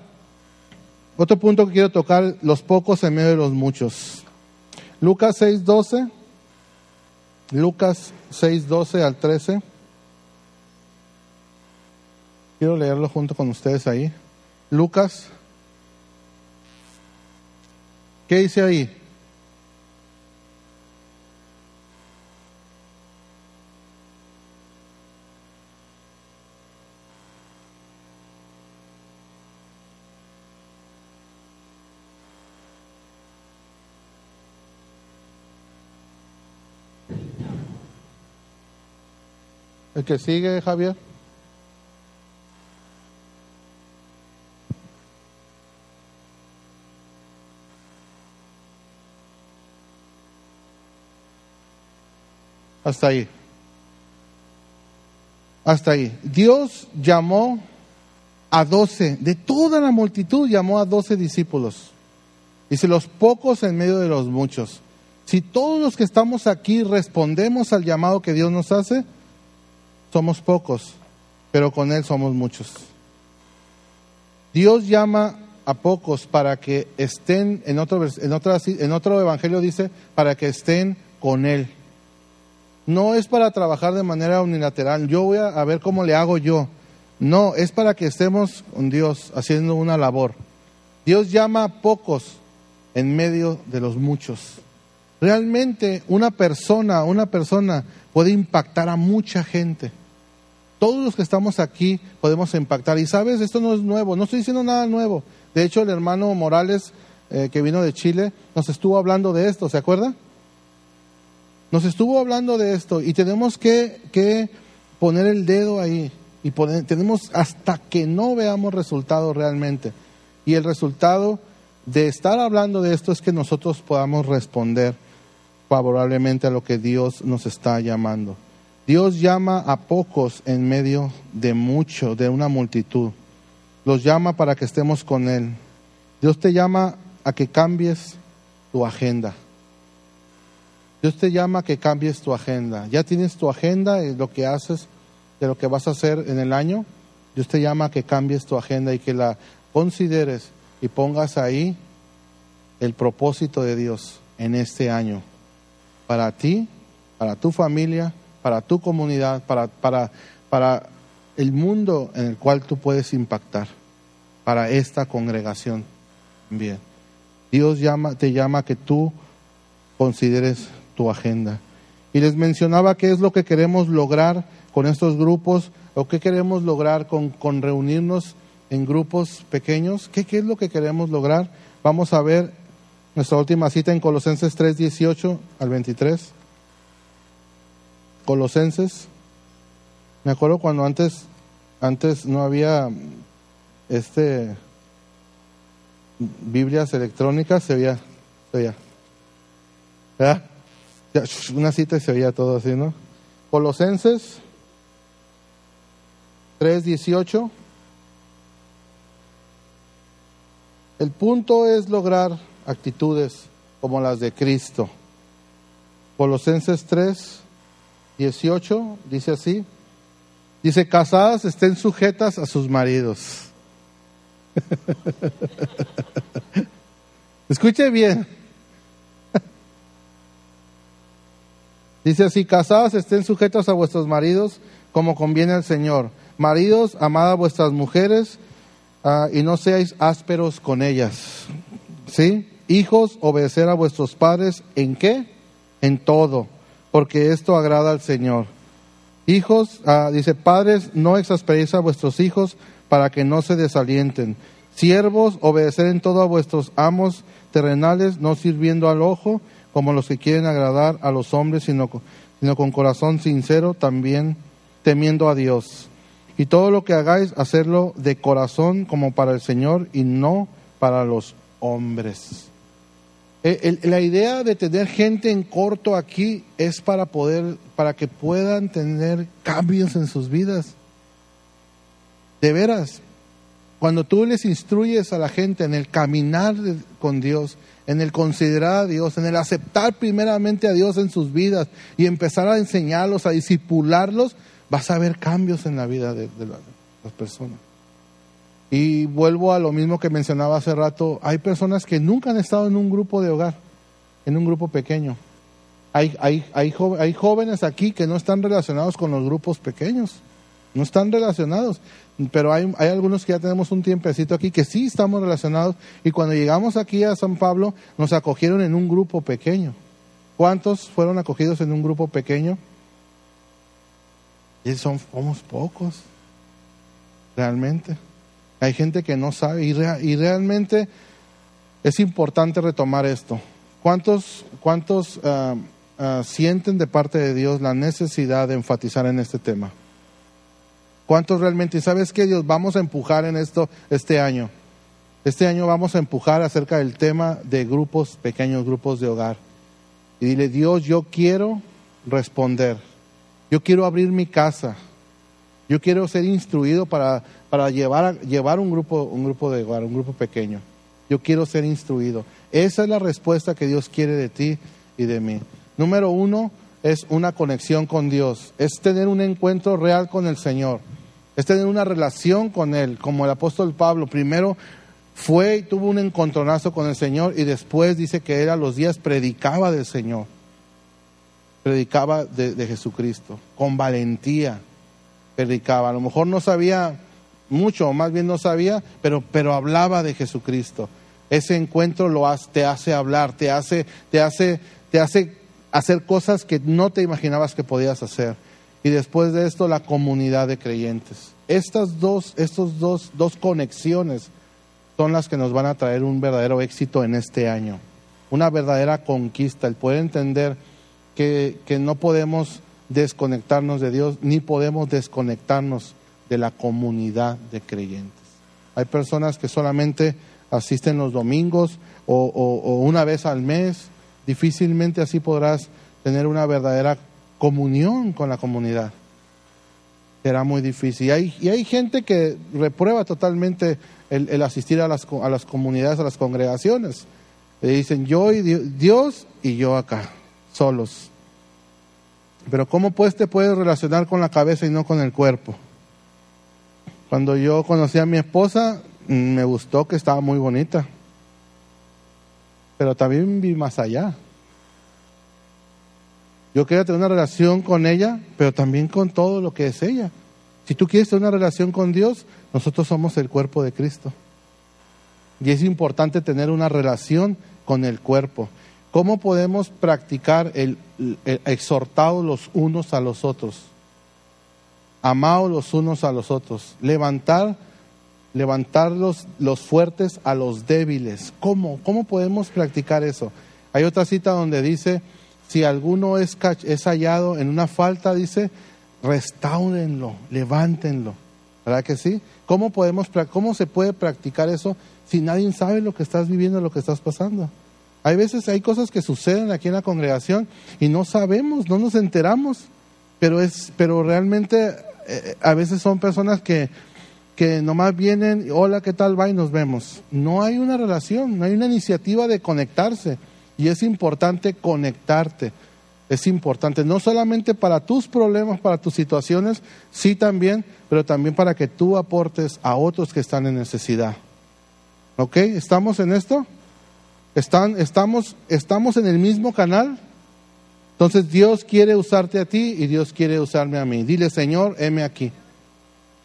otro punto que quiero tocar, los pocos en medio de los muchos. Lucas 6:12. Lucas 6, 12 al 13. Quiero leerlo junto con ustedes ahí. Lucas. ¿Qué dice ahí? El que sigue, Javier. Hasta ahí. hasta ahí. Dios llamó a doce, de toda la multitud llamó a doce discípulos. Dice, los pocos en medio de los muchos. Si todos los que estamos aquí respondemos al llamado que Dios nos hace, somos pocos, pero con Él somos muchos. Dios llama a pocos para que estén, en otro, en, en otro evangelio dice, para que estén con Él. No es para trabajar de manera unilateral, yo voy a, ver cómo le hago yo. No, es para que estemos con Dios haciendo una labor. Dios llama a pocos en medio de los muchos. Realmente una persona, una persona puede impactar a mucha gente. Todos los que estamos aquí podemos impactar. Y sabes, esto no es nuevo, no estoy diciendo nada nuevo. De hecho, el hermano Morales, eh, que vino de Chile, nos estuvo hablando de esto, ¿se acuerda? Nos estuvo hablando de esto y tenemos que, que poner el dedo ahí. Y tenemos hasta que no veamos resultados realmente. Y el resultado de estar hablando de esto es que nosotros podamos responder favorablemente a lo que Dios nos está llamando. Dios llama a pocos en medio de mucho, de una multitud. Los llama para que estemos con Él. Dios te llama a que cambies tu agenda. Dios te llama que cambies tu agenda. Ya tienes tu agenda y lo que haces, de lo que vas a hacer en el año. Dios te llama que cambies tu agenda y que la consideres y pongas ahí el propósito de Dios en este año para ti, para tu familia, para tu comunidad, para, para, para el mundo en el cual tú puedes impactar, para esta congregación. Bien. Dios llama, te llama que tú consideres tu agenda. Y les mencionaba qué es lo que queremos lograr con estos grupos o qué queremos lograr con, con reunirnos en grupos pequeños. ¿Qué, ¿Qué es lo que queremos lograr? Vamos a ver nuestra última cita en Colosenses 3, 18 al 23. Colosenses. Me acuerdo cuando antes, antes no había este Biblias electrónicas, se veía, se veía. ¿Verdad? Una cita y se veía todo así, ¿no? Colosenses 3, 18. El punto es lograr actitudes como las de Cristo. Colosenses 3, 18 dice así. Dice, casadas estén sujetas a sus maridos. Escuche bien. Dice así, casadas estén sujetas a vuestros maridos como conviene al Señor. Maridos, amad a vuestras mujeres ah, y no seáis ásperos con ellas. ¿Sí? Hijos, obedecer a vuestros padres en qué? En todo, porque esto agrada al Señor. Hijos, ah, dice, padres, no exasperéis a vuestros hijos para que no se desalienten. Siervos, obedecer en todo a vuestros amos terrenales, no sirviendo al ojo, como los que quieren agradar a los hombres, sino, sino con corazón sincero, también temiendo a Dios. Y todo lo que hagáis, hacerlo de corazón como para el Señor y no para los hombres. Eh, la idea de tener gente en corto aquí es para poder, para que puedan tener cambios en sus vidas. De veras, cuando tú les instruyes a la gente en el caminar con Dios, en el considerar a Dios, en el aceptar primeramente a Dios en sus vidas y empezar a enseñarlos, a disipularlos, vas a ver cambios en la vida de las personas. Y vuelvo a lo mismo que mencionaba hace rato, hay personas que nunca han estado en un grupo de hogar, en un grupo pequeño. Hay, hay, hay, hay jóvenes aquí que no están relacionados con los grupos pequeños, no están relacionados, pero hay, algunos que ya tenemos un tiempecito aquí que sí estamos relacionados y cuando llegamos aquí a San Pablo nos acogieron en un grupo pequeño. ¿Cuántos fueron acogidos en un grupo pequeño? Y son, somos pocos, realmente. Hay gente que no sabe y, realmente es importante retomar esto. ¿Cuántos, cuántos ah, ah, sienten de parte de Dios la necesidad de enfatizar en este tema? ¿Cuántos realmente? ¿Sabes qué, Dios? Vamos a empujar en esto este año. Este año vamos a empujar acerca del tema de grupos, pequeños grupos de hogar. Y dile, Dios, yo quiero responder. Yo quiero abrir mi casa. Yo quiero ser instruido para, para llevar, llevar un, grupo, un grupo de hogar, un grupo pequeño. Yo quiero ser instruido. Esa es la respuesta que Dios quiere de ti y de mí. Número uno es una conexión con Dios, es tener un encuentro real con el Señor, es tener una relación con Él, como el apóstol Pablo. Primero fue y tuvo un encontronazo con el Señor y después dice que era los días predicaba del Señor, predicaba de, Jesucristo, con valentía predicaba. A lo mejor no sabía mucho, más bien no sabía, pero, pero hablaba de Jesucristo. Ese encuentro lo hace, te hace hablar, te hace, te hace, te hace hacer cosas que no te imaginabas que podías hacer. Y después de esto, la comunidad de creyentes. Estas dos, estos dos, dos conexiones son las que nos van a traer un verdadero éxito en este año. Una verdadera conquista, el poder entender que, que no podemos desconectarnos de Dios, ni podemos desconectarnos de la comunidad de creyentes. Hay personas que solamente asisten los domingos o, una vez al mes, difícilmente así podrás tener una verdadera comunión con la comunidad. Será muy difícil. Y hay, y hay gente que reprueba totalmente el, asistir a las, a las comunidades, a las congregaciones. Le dicen yo y Dios y yo acá, solos. Pero ¿cómo pues te puedes relacionar con la cabeza y no con el cuerpo? Cuando yo conocí a mi esposa, me gustó que estaba muy bonita. Pero también vi más allá. Yo quería tener una relación con ella, pero también con todo lo que es ella. Si tú quieres tener una relación con Dios, nosotros somos el cuerpo de Cristo. Y es importante tener una relación con el cuerpo. ¿Cómo podemos practicar el, exhortados los unos a los otros? Amados los unos a los otros. Levantar, levantar los, los fuertes a los débiles. ¿Cómo? ¿Cómo podemos practicar eso? Hay otra cita donde dice, si alguno es, es hallado en una falta, dice, restáurenlo, levántenlo. ¿Verdad que sí? ¿Cómo, podemos, ¿Cómo se puede practicar eso si nadie sabe lo que estás viviendo, lo que estás pasando? Hay veces hay cosas que suceden aquí en la congregación y no sabemos, no nos enteramos, pero es, pero realmente eh, a veces son personas que, que nomás vienen, hola, ¿qué tal va? y nos vemos. No hay una relación, no hay una iniciativa de conectarse. Y es importante conectarte. Es importante, no solamente para tus problemas, para tus situaciones, sí también, pero también para que tú aportes a otros que están en necesidad. ¿Ok? ¿Estamos en esto? Están, estamos, estamos en el mismo canal. Entonces Dios quiere usarte a ti y Dios quiere usarme a mí. Dile, Señor, heme aquí.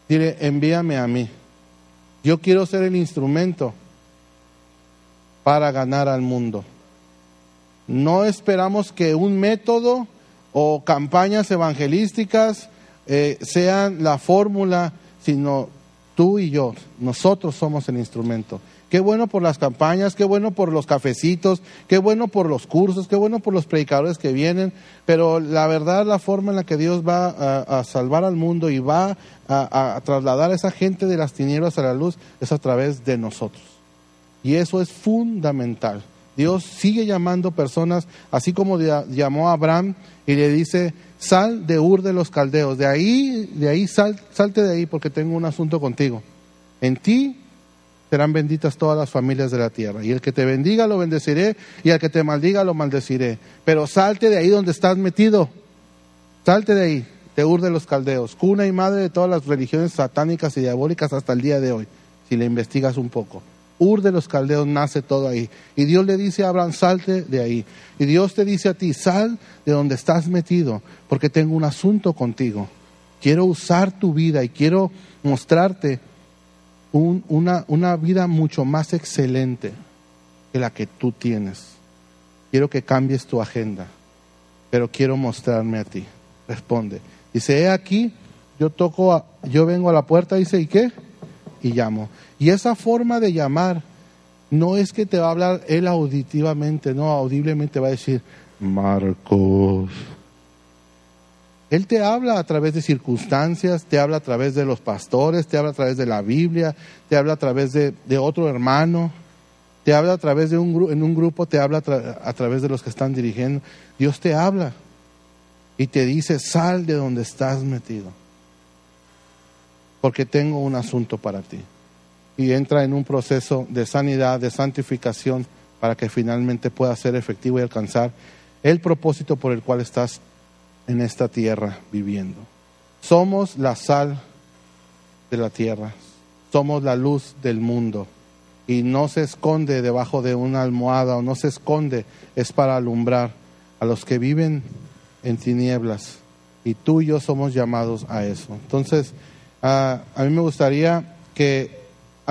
Dile, envíame a mí. Yo quiero ser el instrumento para ganar al mundo. No esperamos que un método o campañas evangelísticas eh, sean la fórmula, sino tú y yo. Nosotros somos el instrumento. Qué bueno por las campañas, qué bueno por los cafecitos, qué bueno por los cursos, qué bueno por los predicadores que vienen, pero la verdad la forma en la que Dios va a, salvar al mundo y va a, trasladar a esa gente de las tinieblas a la luz es a través de nosotros. Y eso es fundamental. Dios sigue llamando personas, así como llamó a Abraham y le dice, sal de Ur de los Caldeos, de ahí, de ahí, sal, salte de ahí porque tengo un asunto contigo. En ti serán benditas todas las familias de la tierra. Y el que te bendiga lo bendeciré, y el que te maldiga lo maldeciré. Pero salte de ahí donde estás metido. Salte de ahí, te urde los caldeos, cuna y madre de todas las religiones satánicas y diabólicas hasta el día de hoy, si le investigas un poco. Ur de los caldeos nace todo ahí. Y Dios le dice a Abraham, salte de ahí. Y Dios te dice a ti, sal de donde estás metido, porque tengo un asunto contigo. Quiero usar tu vida y quiero mostrarte una, una vida mucho más excelente que la que tú tienes. Quiero que cambies tu agenda, pero quiero mostrarme a ti. Responde. Dice, he aquí, yo toco, yo vengo a la puerta, dice, ¿y qué? Y llamo. Y esa forma de llamar no es que te va a hablar él auditivamente, no, audiblemente va a decir, Marcos, él te habla a través de circunstancias, te habla a través de los pastores, te habla a través de la Biblia, te habla a través de, otro hermano, te habla a través de un en un grupo, te habla a, a través de los que están dirigiendo. Dios te habla y te dice, sal de donde estás metido. porque tengo un asunto para ti. Y entra en un proceso de sanidad, de santificación, para que finalmente pueda ser efectivo y alcanzar el propósito por el cual estás en esta tierra viviendo. Somos la sal de la tierra, somos la luz del mundo y no se esconde debajo de una almohada o no se esconde, es para alumbrar a los que viven en tinieblas y tú y yo somos llamados a eso. Entonces, a mí me gustaría que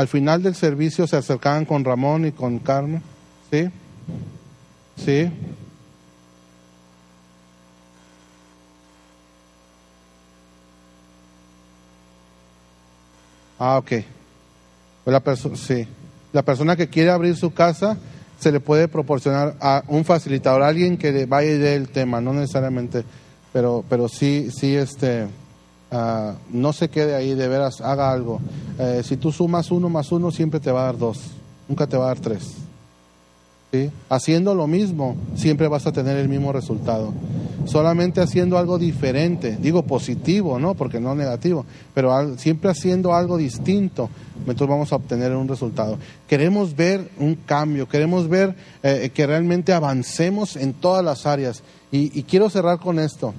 al final del servicio se acercaran con Ramón y con Carmen, ¿sí? ¿Sí? Ah, ok. La sí. La persona que quiere abrir su casa se le puede proporcionar a un facilitador, alguien que vaya y dé el tema, no necesariamente, pero, pero sí, sí, este, uh, no se quede ahí, de veras, haga algo. Eh, si tú sumas uno más uno, siempre te va a dar dos, nunca te va a dar tres. Haciendo lo mismo, siempre vas a tener el mismo resultado. Solamente haciendo algo diferente, digo positivo, ¿no? Porque no negativo, pero siempre haciendo algo distinto, entonces vamos a obtener un resultado. Queremos ver un cambio, queremos ver eh, que realmente avancemos en todas las áreas. Y, quiero cerrar con esto.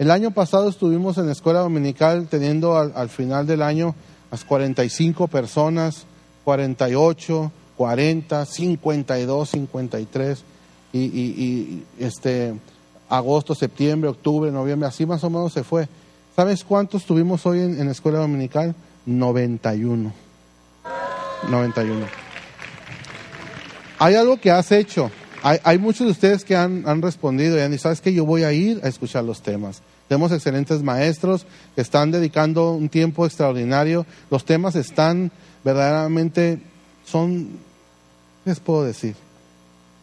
El año pasado estuvimos en la escuela dominical teniendo al, al final del año las 45 personas, 48 40, 52, 53 y, y, y este agosto, septiembre, octubre, noviembre, así más o menos se fue. ¿Sabes cuántos tuvimos hoy en, la escuela dominical? 91. 91. Hay algo que has hecho. Hay, hay muchos de ustedes que han, han respondido y han dicho, ¿sabes que Yo voy a ir a escuchar los temas. Tenemos excelentes maestros que están dedicando un tiempo extraordinario. Los temas están verdaderamente, son les puedo decir?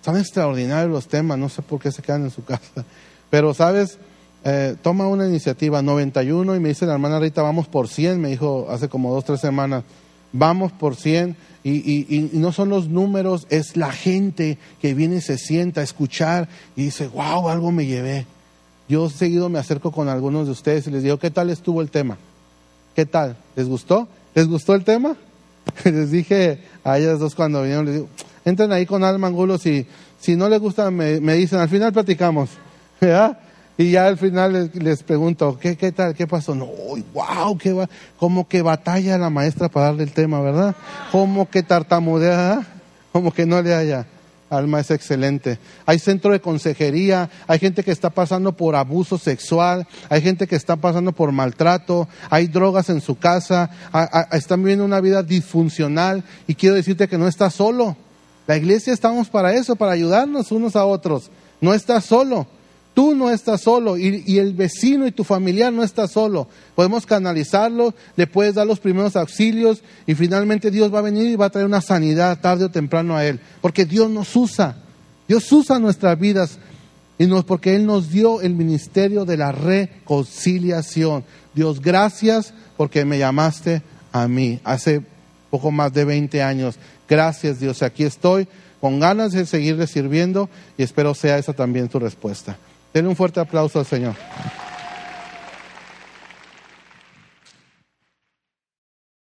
Son extraordinarios los temas, no sé por qué se quedan en su casa. Pero, ¿sabes? Eh, toma una iniciativa, 91, y me dice la hermana Rita, vamos por 100, me dijo hace como dos, tres semanas, vamos por 100, y, y, y, no son los números, es la gente que viene y se sienta a escuchar y dice, wow, algo me llevé. Yo seguido me acerco con algunos de ustedes y les digo, ¿qué tal estuvo el tema? ¿Qué tal? ¿Les gustó? ¿Les gustó el tema? les dije a ellas dos cuando vinieron, les digo, entren ahí con Alma Angulo, si, si no les gusta me, dicen, al final platicamos, Y ya al final les, pregunto, ¿qué, ¿qué, tal? ¿Qué pasó? No, wow, qué va, como que batalla la maestra para darle el tema, ¿verdad? Como que tartamudea, como que no le haya. Alma es excelente. Hay centro de consejería, hay gente que está pasando por abuso sexual, hay gente que está pasando por maltrato, hay drogas en su casa, están viviendo una vida disfuncional y quiero decirte que no estás solo. La iglesia estamos para eso, para ayudarnos unos a otros. No estás solo. Tú no estás solo y, el vecino y tu familiar no está solo. Podemos canalizarlo, le puedes dar los primeros auxilios y finalmente Dios va a venir y va a traer una sanidad tarde o temprano a él. Porque Dios nos usa. Dios usa nuestras vidas y no porque Él nos dio el ministerio de la reconciliación. Dios, gracias porque me llamaste a mí hace poco más de 20 años. Gracias Dios, aquí estoy con ganas de seguir sirviendo y espero sea esa también tu respuesta. Denle un fuerte aplauso al Señor.